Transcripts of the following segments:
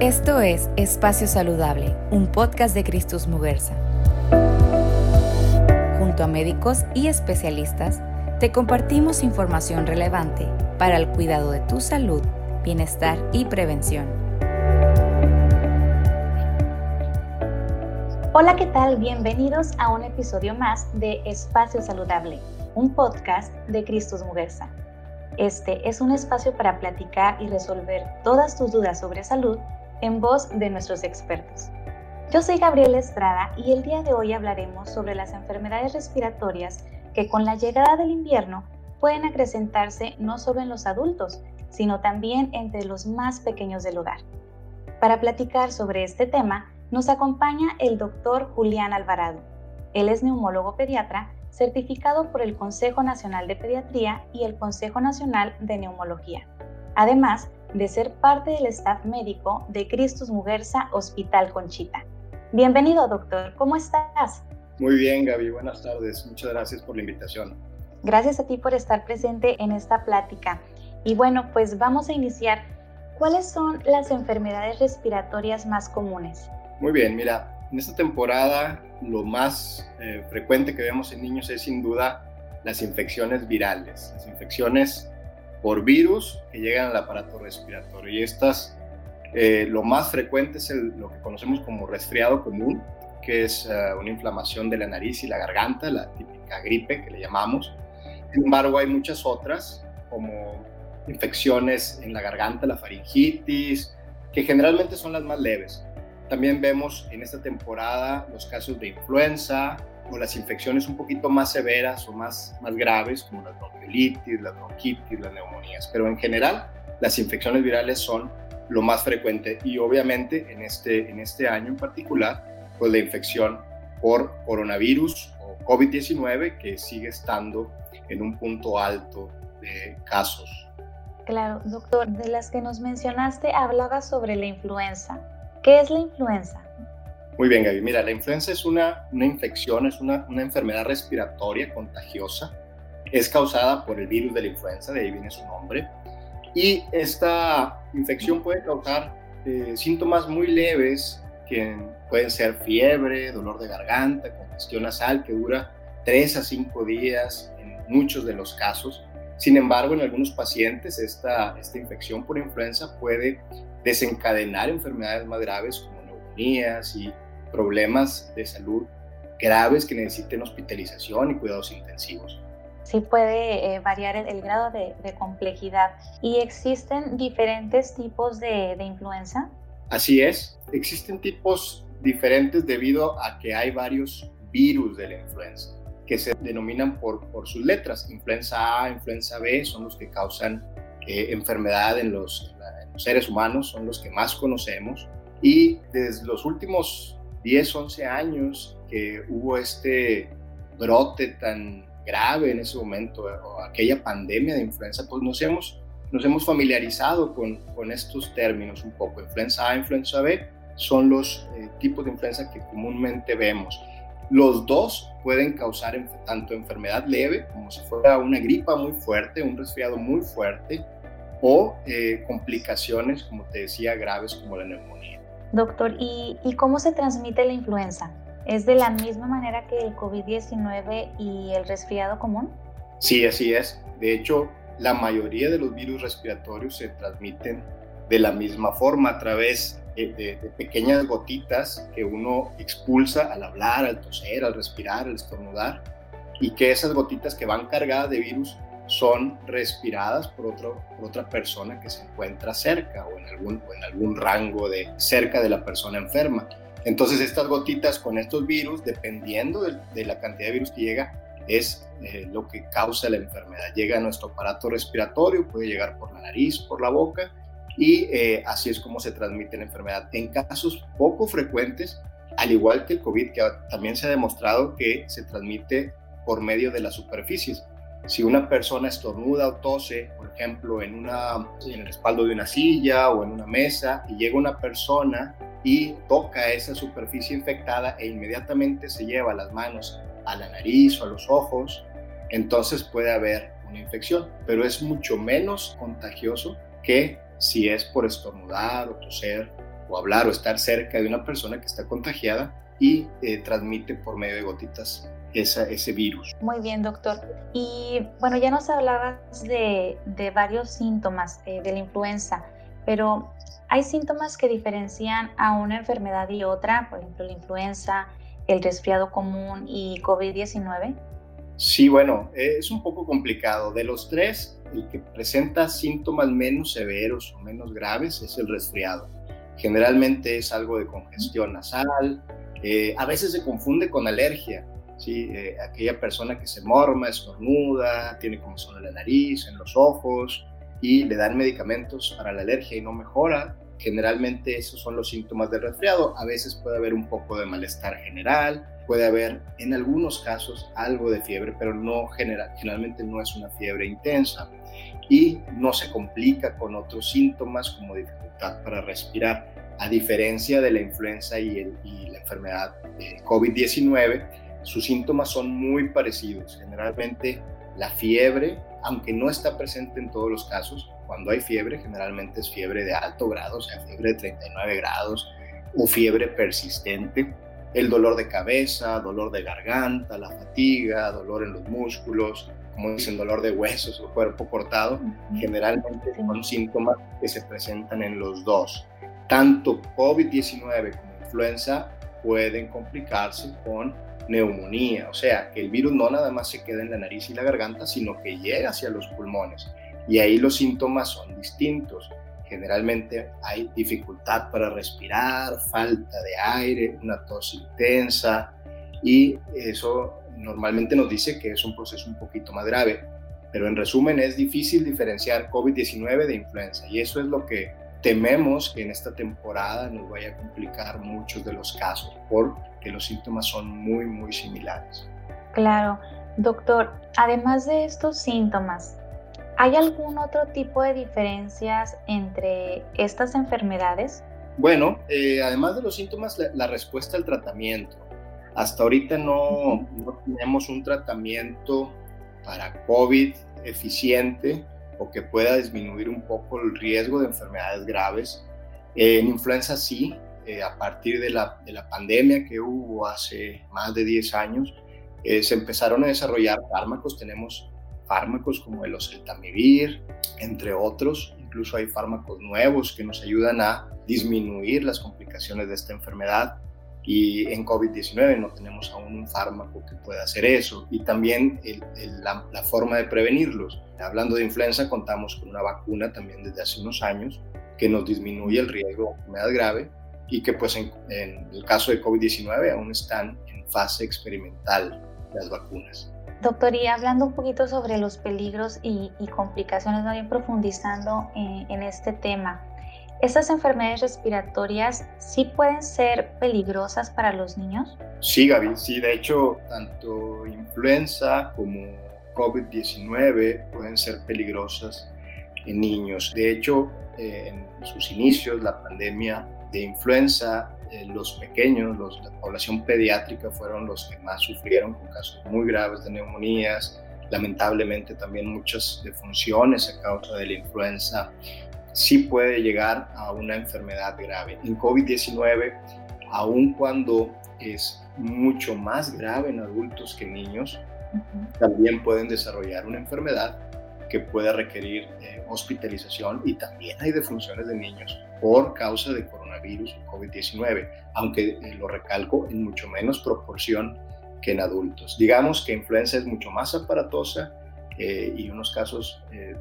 Esto es Espacio Saludable, un podcast de Cristus Muguerza. Junto a médicos y especialistas, te compartimos información relevante para el cuidado de tu salud, bienestar y prevención. Hola, ¿qué tal? Bienvenidos a un episodio más de Espacio Saludable, un podcast de Cristus Muguerza. Este es un espacio para platicar y resolver todas tus dudas sobre salud en voz de nuestros expertos. Yo soy Gabriela Estrada y el día de hoy hablaremos sobre las enfermedades respiratorias que con la llegada del invierno pueden acrecentarse no solo en los adultos, sino también entre los más pequeños del hogar. Para platicar sobre este tema, nos acompaña el doctor Julián Alvarado. Él es neumólogo pediatra certificado por el Consejo Nacional de Pediatría y el Consejo Nacional de Neumología. Además, de ser parte del staff médico de Cristus Muguerza Hospital Conchita. Bienvenido, doctor. ¿Cómo estás? Muy bien, Gaby. Buenas tardes. Muchas gracias por la invitación. Gracias a ti por estar presente en esta plática. Y bueno, pues vamos a iniciar. ¿Cuáles son las enfermedades respiratorias más comunes? Muy bien, mira, en esta temporada lo más eh, frecuente que vemos en niños es sin duda las infecciones virales, las infecciones por virus que llegan al aparato respiratorio. Y estas, eh, lo más frecuente es lo que conocemos como resfriado común, que es eh, una inflamación de la nariz y la garganta, la típica gripe que le llamamos. Sin embargo, hay muchas otras, como infecciones en la garganta, la faringitis, que generalmente son las más leves. También vemos en esta temporada los casos de influenza, o las infecciones un poquito más severas o más, más graves, como las bronquiolitis, las bronquitis, las neumonías. Pero en general, las infecciones virales son lo más frecuente y obviamente en este, en este año en particular, pues la infección por coronavirus o COVID-19 que sigue estando en un punto alto de casos. Claro, doctor, de las que nos mencionaste hablaba sobre la influenza. ¿Qué es la influenza? Muy bien, Gaby. Mira, la influenza es una, una infección, es una, una, enfermedad respiratoria contagiosa. Es causada por el virus de la influenza, de ahí viene su nombre. Y esta infección puede causar eh, síntomas muy leves, que pueden ser fiebre, dolor de garganta, congestión nasal, que dura 3 a 5 días en muchos de los casos. Sin embargo, en algunos pacientes esta, esta infección por influenza puede desencadenar enfermedades más graves como neumonías y problemas de salud graves que necesiten hospitalización y cuidados intensivos. Sí puede eh, variar el, grado de, complejidad. ¿Y existen diferentes tipos de, influenza? Así es, existen tipos diferentes debido a que hay varios virus de la influenza que se denominan por, por sus letras. Influenza A, influenza B son los que causan eh, enfermedad en los, en los seres humanos, son los que más conocemos. Y desde los últimos 10, 11 años que hubo este brote tan grave en ese momento, o aquella pandemia de influenza, pues nos hemos, nos hemos familiarizado con, con estos términos un poco. Influenza A, influenza B son los eh, tipos de influenza que comúnmente vemos. Los dos pueden causar tanto enfermedad leve, como si fuera una gripa muy fuerte, un resfriado muy fuerte, o eh, complicaciones, como te decía, graves como la neumonía. Doctor, ¿y, cómo se transmite la influenza? ¿Es de la misma manera que el COVID-19 y el resfriado común? Sí, así es. De hecho, la mayoría de los virus respiratorios se transmiten de la misma forma a través de, de, pequeñas gotitas que uno expulsa al hablar, al toser, al respirar, al estornudar, y que esas gotitas que van cargadas de virus son respiradas por, otro, por otra persona que se encuentra cerca o en, algún, en algún rango de cerca de la persona enferma. Entonces estas gotitas con estos virus, dependiendo de, la cantidad de virus que llega, es eh, lo que causa la enfermedad. Llega a nuestro aparato respiratorio, puede llegar por la nariz, por la boca, y eh, así es como se transmite la enfermedad. En casos poco frecuentes, al igual que el COVID, que también se ha demostrado que se transmite por medio de las superficies. Si una persona estornuda o tose, por ejemplo, en, una, en el respaldo de una silla o en una mesa, y llega una persona y toca esa superficie infectada e inmediatamente se lleva las manos a la nariz o a los ojos, entonces puede haber una infección, pero es mucho menos contagioso que si es por estornudar o toser o hablar o estar cerca de una persona que está contagiada y eh, transmite por medio de gotitas esa, ese virus. Muy bien, doctor. Y bueno, ya nos hablabas de, de varios síntomas eh, de la influenza, pero ¿hay síntomas que diferencian a una enfermedad y otra? Por ejemplo, la influenza, el resfriado común y COVID-19. Sí, bueno, es un poco complicado. De los tres, el que presenta síntomas menos severos o menos graves es el resfriado. Generalmente es algo de congestión nasal, eh, a veces se confunde con alergia, ¿sí? Eh, aquella persona que se morma, estornuda, tiene comezón en la nariz, en los ojos y le dan medicamentos para la alergia y no mejora. Generalmente esos son los síntomas del resfriado. A veces puede haber un poco de malestar general, puede haber en algunos casos algo de fiebre, pero no general, generalmente no es una fiebre intensa y no se complica con otros síntomas como dificultad para respirar. A diferencia de la influenza y, el, y la enfermedad COVID-19, sus síntomas son muy parecidos. Generalmente la fiebre, aunque no está presente en todos los casos, cuando hay fiebre generalmente es fiebre de alto grado, o sea, fiebre de 39 grados o fiebre persistente. El dolor de cabeza, dolor de garganta, la fatiga, dolor en los músculos, como dicen, dolor de huesos o cuerpo cortado, generalmente son síntomas que se presentan en los dos. Tanto COVID-19 como influenza pueden complicarse con neumonía, o sea, que el virus no nada más se queda en la nariz y la garganta, sino que llega hacia los pulmones. Y ahí los síntomas son distintos. Generalmente hay dificultad para respirar, falta de aire, una tos intensa y eso normalmente nos dice que es un proceso un poquito más grave. Pero en resumen es difícil diferenciar COVID-19 de influenza y eso es lo que tememos que en esta temporada nos vaya a complicar muchos de los casos porque los síntomas son muy, muy similares. Claro, doctor, además de estos síntomas, ¿hay algún otro tipo de diferencias entre estas enfermedades? Bueno, eh, además de los síntomas, la, respuesta al tratamiento. Hasta ahorita no, no tenemos un tratamiento para COVID eficiente o que pueda disminuir un poco el riesgo de enfermedades graves. en influenza sí, eh, a partir de la, de la, pandemia que hubo hace más de 10 años, eh, se empezaron a desarrollar fármacos. Tenemos fármacos como el oseltamivir, entre otros. Incluso hay fármacos nuevos que nos ayudan a disminuir las complicaciones de esta enfermedad y en COVID-19 no tenemos aún un fármaco que pueda hacer eso y también la, forma de prevenirlos. Hablando de influenza, contamos con una vacuna también desde hace unos años que nos disminuye el riesgo de enfermedad grave y que pues en, el caso de COVID-19 aún están en fase experimental las vacunas. Doctor, y hablando un poquito sobre los peligros y, complicaciones, no bien profundizando en, en este tema, ¿Estas enfermedades respiratorias sí pueden ser peligrosas para los niños? Sí, Gaby, sí, de hecho, tanto influenza como COVID-19 pueden ser peligrosas en niños. De hecho, eh, en sus inicios, la pandemia de influenza, eh, los pequeños, los, la población pediátrica fueron los que más sufrieron con casos muy graves de neumonías, lamentablemente también muchas defunciones a causa de la influenza sí puede llegar a una enfermedad grave. En COVID-19, aun cuando es mucho más grave en adultos que en niños, también pueden desarrollar una enfermedad que puede requerir eh, hospitalización y también hay defunciones de niños por causa de coronavirus o COVID-19, aunque eh, lo recalco en mucho menos proporción que en adultos. Digamos que influenza es mucho más aparatosa eh, y unos casos eh,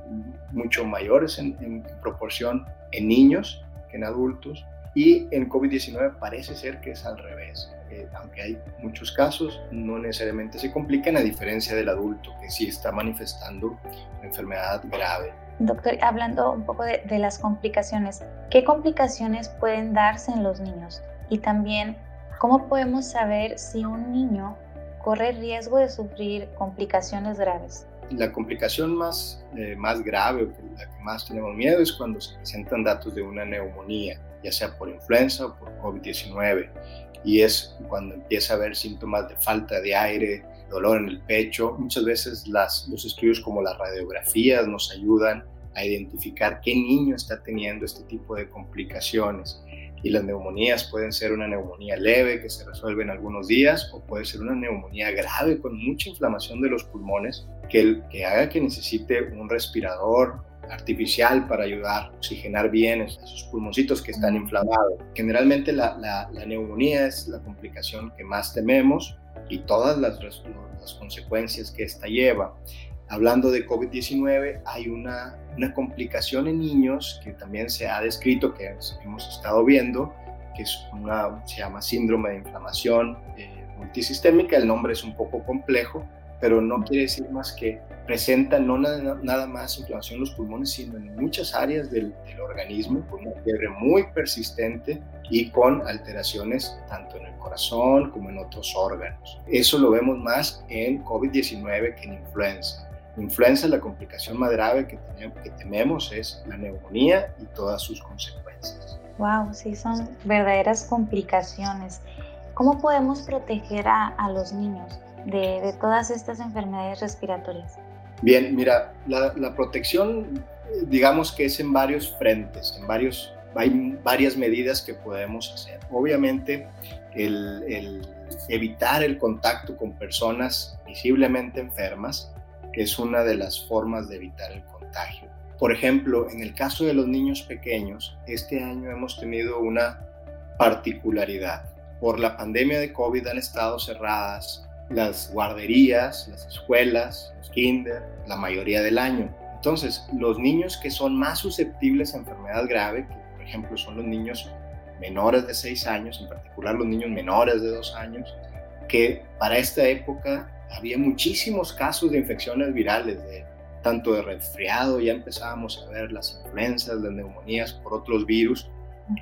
mucho mayores en, proporción en niños que en adultos. Y en COVID-19 parece ser que es al revés. Eh, aunque hay muchos casos, no necesariamente se complican a diferencia del adulto que sí está manifestando enfermedad grave. Doctor, hablando un poco de, de las complicaciones, ¿qué complicaciones pueden darse en los niños? Y también, ¿cómo podemos saber si un niño corre riesgo de sufrir complicaciones graves? La complicación más, eh, más grave la que más tenemos miedo es cuando se presentan datos de una neumonía, ya sea por influenza o por COVID-19. Y es cuando empieza a haber síntomas de falta de aire, dolor en el pecho. Muchas veces los estudios como las radiografías nos ayudan a identificar qué niño está teniendo este tipo de complicaciones. y las neumonías pueden ser una neumonía leve que se resuelve en algunos días o puede ser una neumonía grave con mucha inflamación de los pulmones que, que haga que necesite un respirador artificial para ayudar a oxigenar bien esos pulmoncitos que están inflamados. Generalmente la, la, neumonía es la complicación que más tememos y todas las, las consecuencias que esta lleva. Hablando de COVID-19, hay una, una, complicación en niños que también se ha descrito, que hemos estado viendo, que es una, se llama síndrome de inflamación eh, multisistémica. El nombre es un poco complejo, pero no quiere decir más que presenta no nada, nada más inflamación en los pulmones, sino en muchas áreas del, del, organismo, con una fiebre muy persistente y con alteraciones tanto en el corazón como en otros órganos. Eso lo vemos más en COVID-19 que en influenza. Influenza, la complicación más grave que, tenemos, que tememos es la neumonía y todas sus consecuencias. Wow, sí, son verdaderas complicaciones. ¿Cómo podemos proteger a, a los niños de, todas estas enfermedades respiratorias? Bien, mira, la, protección, digamos que es en varios frentes, en varios, hay varias medidas que podemos hacer. Obviamente, evitar el contacto con personas visiblemente enfermas, es una de las formas de evitar el contagio. Por ejemplo, en el caso de los niños pequeños, este año hemos tenido una particularidad. Por la pandemia de COVID han estado cerradas las guarderías, las escuelas, los kinder, la mayoría del año. Entonces, los niños que son más susceptibles a enfermedad grave, que por ejemplo son los niños menores de 6 años, en particular los niños menores de 2 años, que para esta época había muchísimos casos de infecciones virales, de, tanto de resfriado, ya empezábamos a ver las influencias, las neumonías por otros virus.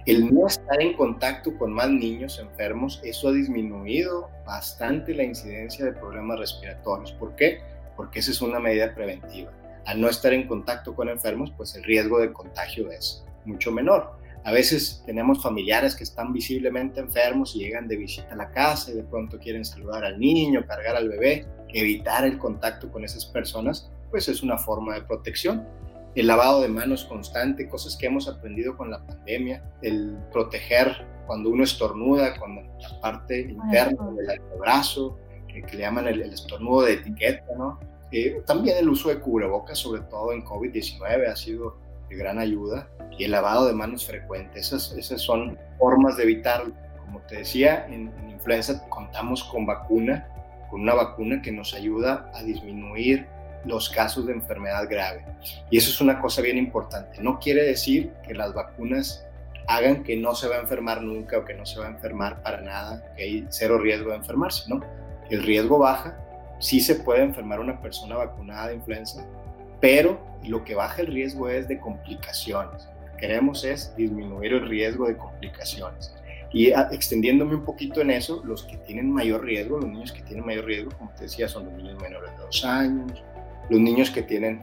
El no estar en contacto con más niños enfermos, eso ha disminuido bastante la incidencia de problemas respiratorios. ¿Por qué? Porque esa es una medida preventiva. Al no estar en contacto con enfermos, pues el riesgo de contagio es mucho menor. A veces tenemos familiares que están visiblemente enfermos y llegan de visita a la casa y de pronto quieren saludar al niño, cargar al bebé, evitar el contacto con esas personas, pues es una forma de protección. El lavado de manos constante, cosas que hemos aprendido con la pandemia, el proteger cuando uno estornuda, con la parte interna del brazo, que, le llaman el, estornudo de etiqueta, ¿no? Eh, también el uso de cubrebocas, sobre todo en COVID-19, ha sido de gran ayuda y el lavado de manos frecuente. Esas, esas son formas de evitarlo. Como te decía, en, influenza contamos con vacuna, con una vacuna que nos ayuda a disminuir los casos de enfermedad grave. Y eso es una cosa bien importante. No quiere decir que las vacunas hagan que no se va a enfermar nunca o que no se va a enfermar para nada, que hay cero riesgo de enfermarse, ¿no? El riesgo baja, sí se puede enfermar una persona vacunada de influenza, pero lo que baja el riesgo es de complicaciones. Queremos es disminuir el riesgo de complicaciones. Y ah, extendiéndome un poquito en eso, los que tienen mayor riesgo, los niños que tienen mayor riesgo, como te decía, son los niños menores de dos años, los niños que tienen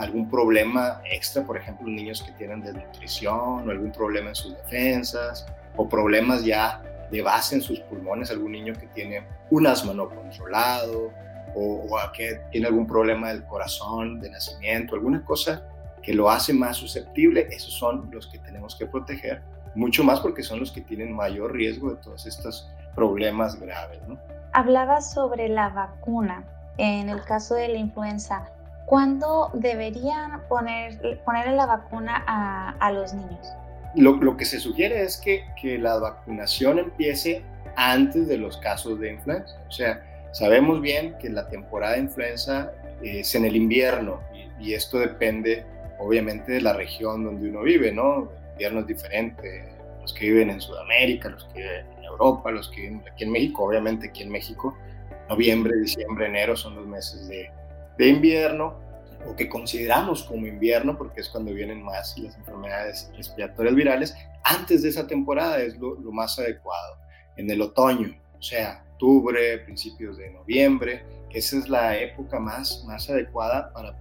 algún problema extra, por ejemplo, niños que tienen desnutrición o algún problema en sus defensas, o problemas ya de base en sus pulmones, algún niño que tiene un asma no controlado, o, que tiene algún problema del corazón, de nacimiento, alguna cosa que lo hace más susceptible, esos son los que tenemos que proteger, mucho más porque son los que tienen mayor riesgo de todos estos problemas graves. ¿no? Hablabas sobre la vacuna. En el caso de la influenza, ¿cuándo deberían poner, ponerle la vacuna a, los niños? Lo, que se sugiere es que, que la vacunación empiece antes de los casos de influenza. O sea, Sabemos bien que la temporada de influenza es en el invierno y, esto depende obviamente de la región donde uno vive, ¿no? El invierno es diferente, los que viven en Sudamérica, los que viven en Europa, los que viven aquí en México, obviamente aquí en México, noviembre, diciembre, enero son los meses de, invierno o que consideramos como invierno porque es cuando vienen más las enfermedades respiratorias virales, antes de esa temporada es lo, más adecuado. En el otoño, o sea, octubre, principios de noviembre. Esa es la época más, más adecuada para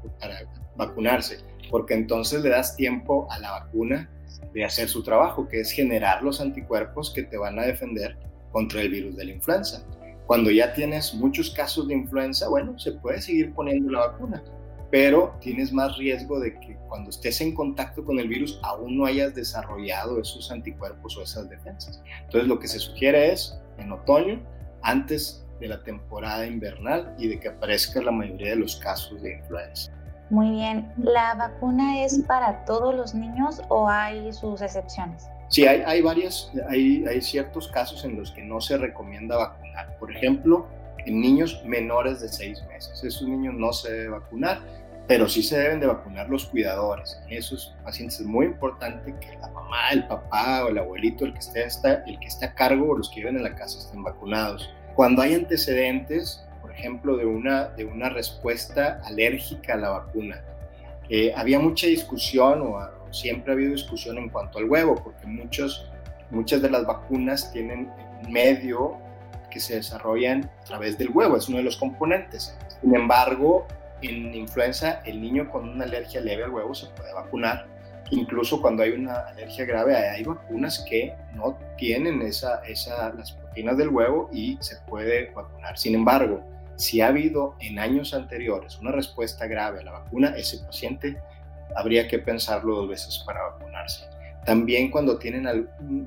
vacunarse, porque entonces le das tiempo a la vacuna de hacer su trabajo, que es generar los anticuerpos que te van a defender contra el virus de la influenza. Cuando ya tienes muchos casos de influenza, bueno, se puede seguir poniendo la vacuna, pero tienes más riesgo de que cuando estés en contacto con el virus aún no hayas desarrollado esos anticuerpos o esas defensas. Entonces lo que se sugiere es en otoño, antes de la temporada invernal y de que aparezca la mayoría de los casos de influenza. Muy bien, ¿la vacuna es para todos los niños o hay sus excepciones? Sí, hay, hay varias, hay, ciertos casos en los que no se recomienda vacunar. Por ejemplo, en niños menores de seis meses. Esos niños no se debe vacunar, pero sí se deben de vacunar los cuidadores. En esos pacientes es muy importante que la mamá, el papá o el abuelito, el que esté, el que esté a cargo o los que viven en la casa estén vacunados. Cuando hay antecedentes, por ejemplo, de una, de una respuesta alérgica a la vacuna, eh, había mucha discusión o, siempre ha habido discusión en cuanto al huevo, porque muchos, muchas de las vacunas tienen medio que se desarrollan a través del huevo, es uno de los componentes. Sin embargo, en influenza, el niño con una alergia leve al huevo se puede vacunar. Incluso cuando hay una alergia grave, hay vacunas que no tienen esa, esa, las proteínas del huevo y se puede vacunar. Sin embargo, si ha habido en años anteriores una respuesta grave a la vacuna, ese paciente habría que pensarlo dos veces para vacunarse. También cuando tienen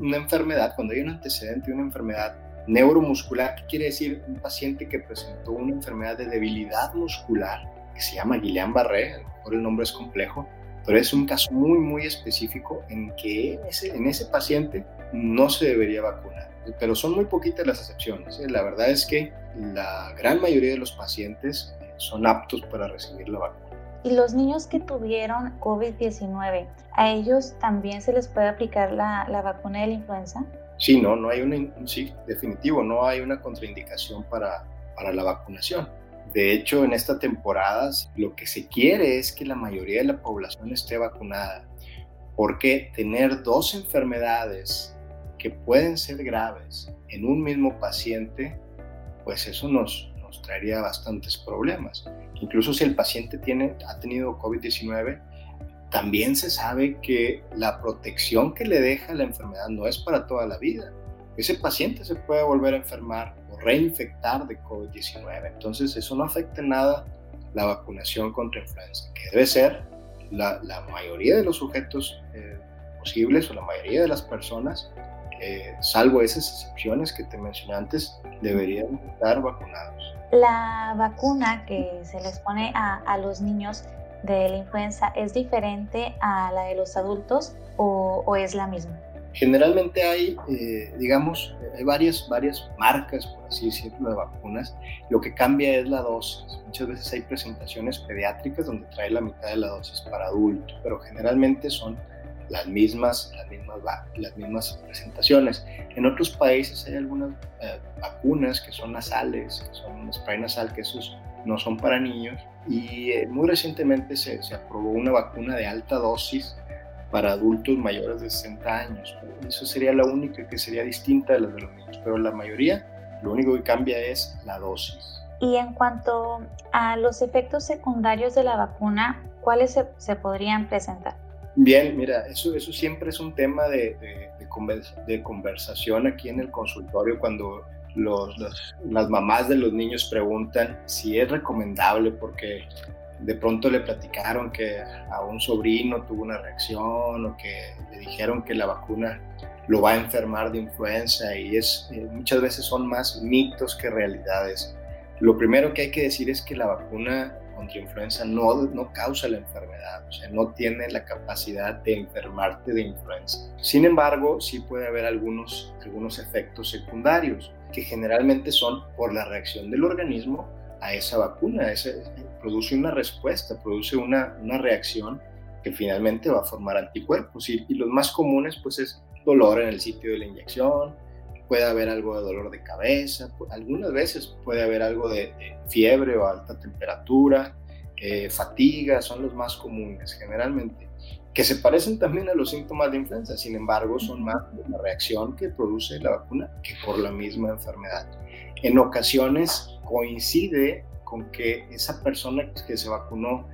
una enfermedad, cuando hay un antecedente de una enfermedad neuromuscular, ¿qué quiere decir? Un paciente que presentó una enfermedad de debilidad muscular, que se llama Guillain-Barré, a lo mejor el nombre es complejo, pero es un caso muy, muy específico en que en ese paciente no se debería vacunar. Pero son muy poquitas las excepciones. ¿eh? La verdad es que la gran mayoría de los pacientes son aptos para recibir la vacuna. ¿Y los niños que tuvieron COVID-19, a ellos también se les puede aplicar la, la vacuna de la influenza? Sí, no, no hay una, sí, definitivo, no hay una contraindicación para, para la vacunación. De hecho, en esta temporada lo que se quiere es que la mayoría de la población esté vacunada, porque tener dos enfermedades que pueden ser graves en un mismo paciente, pues eso nos, nos traería bastantes problemas. Incluso si el paciente tiene, ha tenido COVID-19, también se sabe que la protección que le deja la enfermedad no es para toda la vida. Ese paciente se puede volver a enfermar o reinfectar de COVID-19. Entonces eso no afecta en nada la vacunación contra influenza, que debe ser la, mayoría de los sujetos eh, posibles o la mayoría de las personas, eh, salvo esas excepciones que te mencioné antes, deberían estar vacunados. La vacuna que se les pone a, a los niños de la influenza es diferente a la de los adultos o, es la misma? Generalmente hay, eh, digamos, hay varias, varias marcas, por así decirlo, de vacunas. Lo que cambia es la dosis. Muchas veces hay presentaciones pediátricas donde trae la mitad de la dosis para adultos, pero generalmente son las mismas, las mismas, las mismas presentaciones. En otros países hay algunas eh, vacunas que son nasales, que son spray nasal, que esos no son para niños. Y eh, muy recientemente se, se, aprobó una vacuna de alta dosis para adultos mayores de 60 años. Eso sería la única que sería distinta de las de los niños, pero la mayoría lo único que cambia es la dosis. Y en cuanto a los efectos secundarios de la vacuna, ¿cuáles se, se podrían presentar? Bien, mira, eso, eso siempre es un tema de, de, conversación aquí en el consultorio cuando las mamás de los niños preguntan si es recomendable porque de pronto le platicaron que a un sobrino tuvo una reacción o que le dijeron que la vacuna lo va a enfermar de influenza y es eh, muchas veces son más mitos que realidades. Lo primero que hay que decir es que la vacuna contra influenza no, no causa la enfermedad, o sea, no tiene la capacidad de enfermarte de influenza. Sin embargo, sí puede haber algunos, algunos efectos secundarios que generalmente son por la reacción del organismo a esa vacuna. Produce una respuesta, produce una, una, reacción que finalmente va a formar anticuerpos. Y, los más comunes pues es dolor en el sitio de la inyección, puede haber algo de dolor de cabeza, algunas veces puede haber algo de, fiebre o alta temperatura, eh, fatiga, son los más comunes generalmente que se parecen también a los síntomas de influenza, sin embargo son más de la reacción que produce la vacuna que por la misma enfermedad. En ocasiones coincide con que esa persona que se vacunó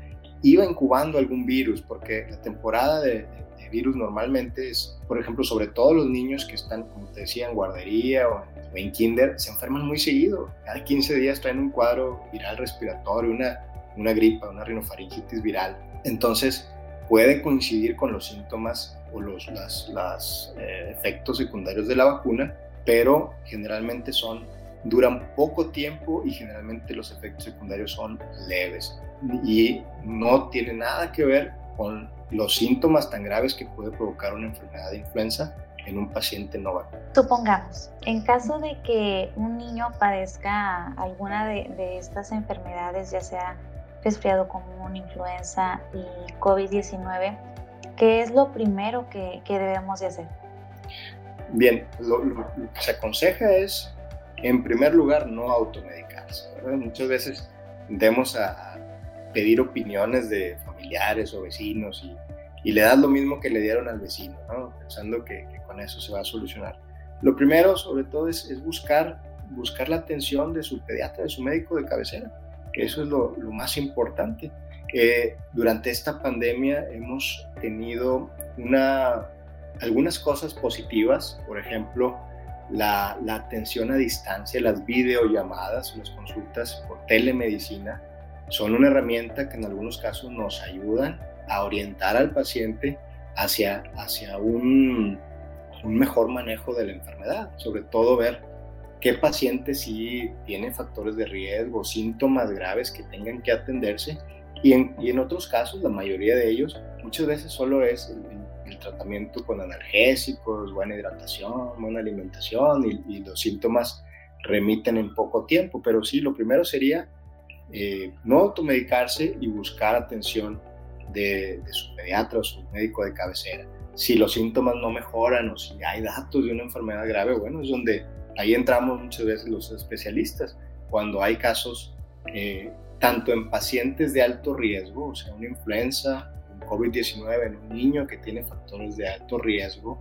iba incubando algún virus, porque la temporada de, virus normalmente es, por ejemplo, sobre todo los niños que están, como te decía, en guardería o en kinder, se enferman muy seguido. Cada 15 días traen un cuadro viral respiratorio, una una gripa, una rinofaringitis viral. Entonces, puede coincidir con los síntomas o los las, eh, efectos secundarios de la vacuna, pero generalmente son duran poco tiempo y generalmente los efectos secundarios son leves y no tiene nada que ver con los síntomas tan graves que puede provocar una enfermedad de influenza en un paciente no vacunado. Supongamos, en caso de que un niño padezca alguna de, estas enfermedades, ya sea resfriado común, influenza y COVID-19, ¿qué es lo primero que, debemos de hacer? Bien, lo, que se aconseja es, en primer lugar, no automedicarse. Muchas veces demos a pedir opiniones de familiares o vecinos y y le das lo mismo que le dieron al vecino, pensando que, con eso se va a solucionar. Lo primero, sobre todo, es, buscar, buscar la atención de su pediatra, de su médico de cabecera, que eso es lo, más importante. durante esta pandemia hemos tenido una, algunas cosas positivas, por ejemplo, la, atención a distancia, las videollamadas, las consultas por telemedicina, son una herramienta que en algunos casos nos ayudan a orientar al paciente hacia, hacia un, un mejor manejo de la enfermedad, sobre todo ver qué paciente sí tiene factores de riesgo, síntomas graves que tengan que atenderse. Y en, y en otros casos, la mayoría de ellos, muchas veces solo es el, tratamiento con analgésicos, buena hidratación, buena alimentación y, y, los síntomas remiten en poco tiempo, pero sí, lo primero sería eh, no automedicarse y buscar atención de, su pediatra o su médico de cabecera. Si los síntomas no mejoran o si hay datos de una enfermedad grave, bueno, es donde ahí entramos muchas veces los especialistas. Cuando hay casos eh, tanto en pacientes de alto riesgo, o sea, una influenza, COVID-19 en un niño que tiene factores de alto riesgo,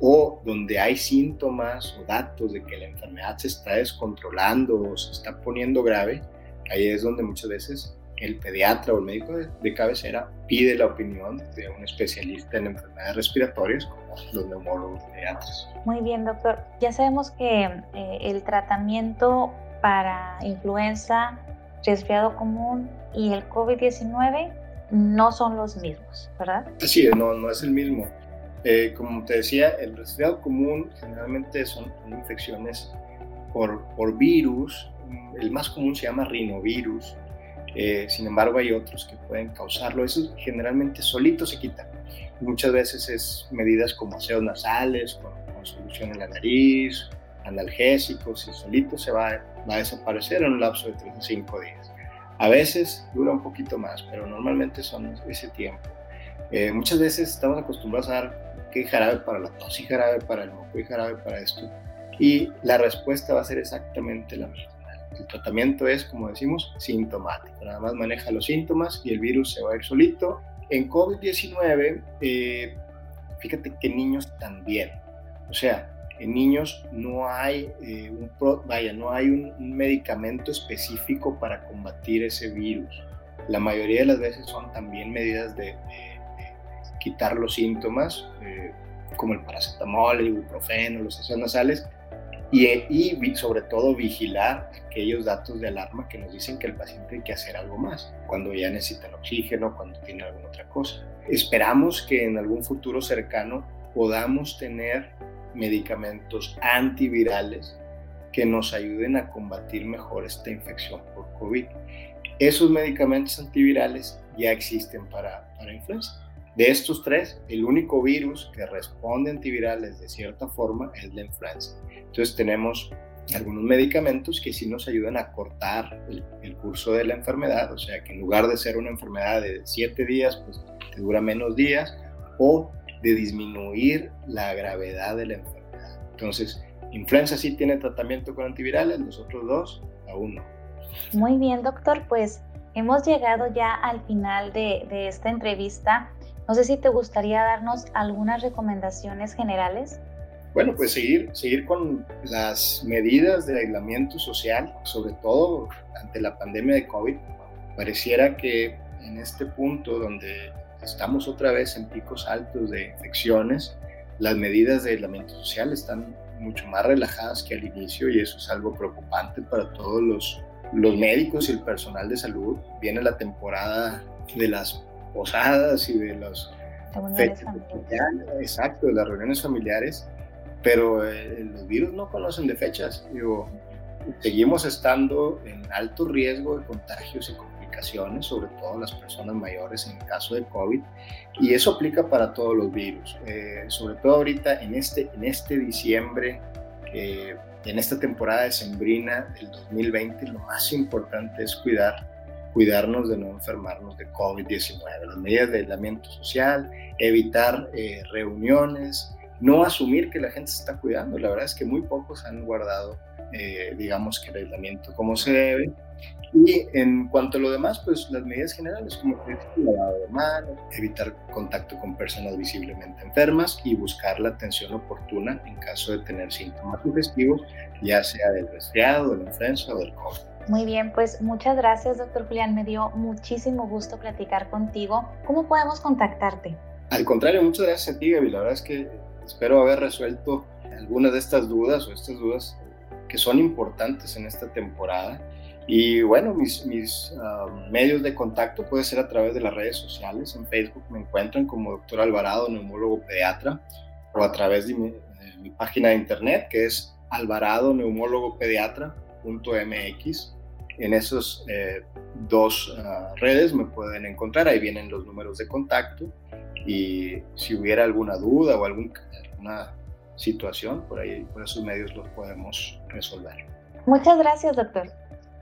o donde hay síntomas o datos de que la enfermedad se está descontrolando o se está poniendo grave, ahí es donde muchas veces el pediatra o el médico de, cabecera pide la opinión de un especialista en enfermedades respiratorias como los neumólogos pediatras. Muy bien, doctor. Ya sabemos que eh, el tratamiento para influenza, resfriado común y el COVID-19 no son los mismos, ¿verdad? Sí, no, no es el mismo. Eh, como te decía, el resfriado común generalmente son, infecciones por, por virus. El más común se llama rinovirus eh, sin embargo, hay otros que pueden causarlo. Eso generalmente solito se quita. Muchas veces es medidas como aseos nasales, con, solución en la nariz, analgésicos, y solito se va, va, a desaparecer en un lapso de 3 a 5 días. A veces dura un poquito más, pero normalmente son ese tiempo. Eh, muchas veces estamos acostumbrados a dar que jarabe para la tos y jarabe para el moco y jarabe para esto. Y la respuesta va a ser exactamente la misma. El tratamiento es, como decimos, sintomático. Nada más maneja los síntomas y el virus se va a ir solito. En COVID-19, eh, fíjate que niños también. O sea, en niños no hay, eh, un, vaya, no hay un, medicamento específico para combatir ese virus. La mayoría de las veces son también medidas de, quitar los síntomas, eh, como el paracetamol, el ibuprofeno, los ácidos nasales, y, sobre todo vigilar aquellos datos de alarma que nos dicen que el paciente tiene que hacer algo más, cuando ya necesita el oxígeno, cuando tiene alguna otra cosa. Esperamos que en algún futuro cercano podamos tener medicamentos antivirales que nos ayuden a combatir mejor esta infección por COVID. Esos medicamentos antivirales ya existen para, para influenza. De estos tres, el único virus que responde a antivirales de cierta forma es la influenza. Entonces tenemos algunos medicamentos que sí nos ayudan a cortar el, curso de la enfermedad, o sea que en lugar de ser una enfermedad de siete días, pues te dura menos días, o de disminuir la gravedad de la enfermedad. Entonces, influenza sí tiene tratamiento con antivirales, los otros dos aún no. Muy bien, doctor, pues hemos llegado ya al final de, de esta entrevista. No sé si te gustaría darnos algunas recomendaciones generales. Bueno, pues seguir, seguir con las medidas de aislamiento social, sobre todo ante la pandemia de COVID. Pareciera que en este punto donde estamos otra vez en picos altos de infecciones, las medidas de aislamiento social están mucho más relajadas que al inicio y eso es algo preocupante para todos los los médicos y el personal de salud. Viene la temporada de las posadas y de reuniones familiares. Exacto, de las reuniones familiares, pero eh, los virus no conocen de fechas. Digo, seguimos estando en alto riesgo de contagios y complicaciones, sobre todo las personas mayores en el caso de COVID, y eso aplica para todos los virus. Eh, sobre todo ahorita en este, en este diciembre, en esta temporada de sembrina del 2020, lo más importante es cuidar cuidarnos de no enfermarnos de COVID-19, las medidas de aislamiento social, evitar eh, reuniones, no asumir que la gente se está cuidando. La verdad es que muy pocos han guardado, eh, digamos, que el aislamiento como se debe. Y en cuanto a lo demás, pues las medidas generales, como el lavado de manos, evitar contacto con personas visiblemente enfermas y buscar la atención oportuna en caso de tener síntomas sugestivos, ya sea del resfriado, de la influenza o del COVID. Muy bien, pues muchas gracias, doctor Julián. Me dio muchísimo gusto platicar contigo. ¿Cómo podemos contactarte? Al contrario, muchas gracias a ti, Gaby. La verdad es que espero haber resuelto algunas de estas dudas o estas dudas que son importantes en esta temporada. Y bueno, mis, mis um, medios de contacto puede ser a través de las redes sociales. En Facebook me encuentran como doctor Alvarado, neumólogo pediatra, o a través de mi, de mi página de internet que es alvaradoneumólogopediatra.mx. En esas eh, dos uh, redes me pueden encontrar, ahí vienen los números de contacto y si hubiera alguna duda o algún, alguna situación, por ahí, por esos medios los podemos resolver. Muchas gracias, doctor.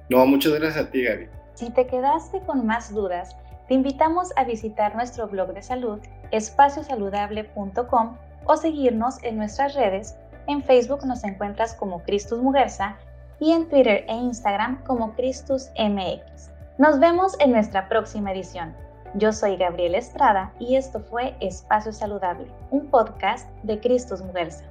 No, muchas gracias a ti, Gaby. Si te quedaste con más dudas, te invitamos a visitar nuestro blog de salud, espaciosaludable.com o seguirnos en nuestras redes. En Facebook nos encuentras como Cristus Muguerza y en Twitter e Instagram como CristusMX. Nos vemos en nuestra próxima edición. Yo soy Gabriel Estrada y esto fue Espacio Saludable, un podcast de Cristus Muguerza.